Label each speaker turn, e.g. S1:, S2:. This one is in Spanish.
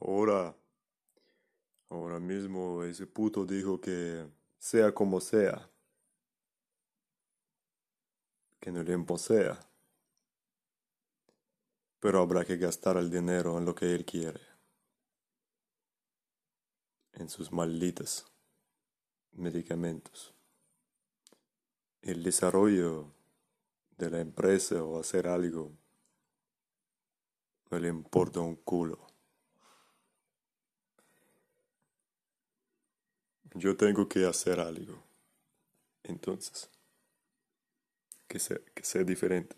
S1: Ahora, ahora mismo ese puto dijo que sea como sea, que no le imposea, pero habrá que gastar el dinero en lo que él quiere, en sus malditos medicamentos. El desarrollo de la empresa o hacer algo no le importa un culo. Yo tengo que hacer algo. Entonces, que sea, que sea diferente.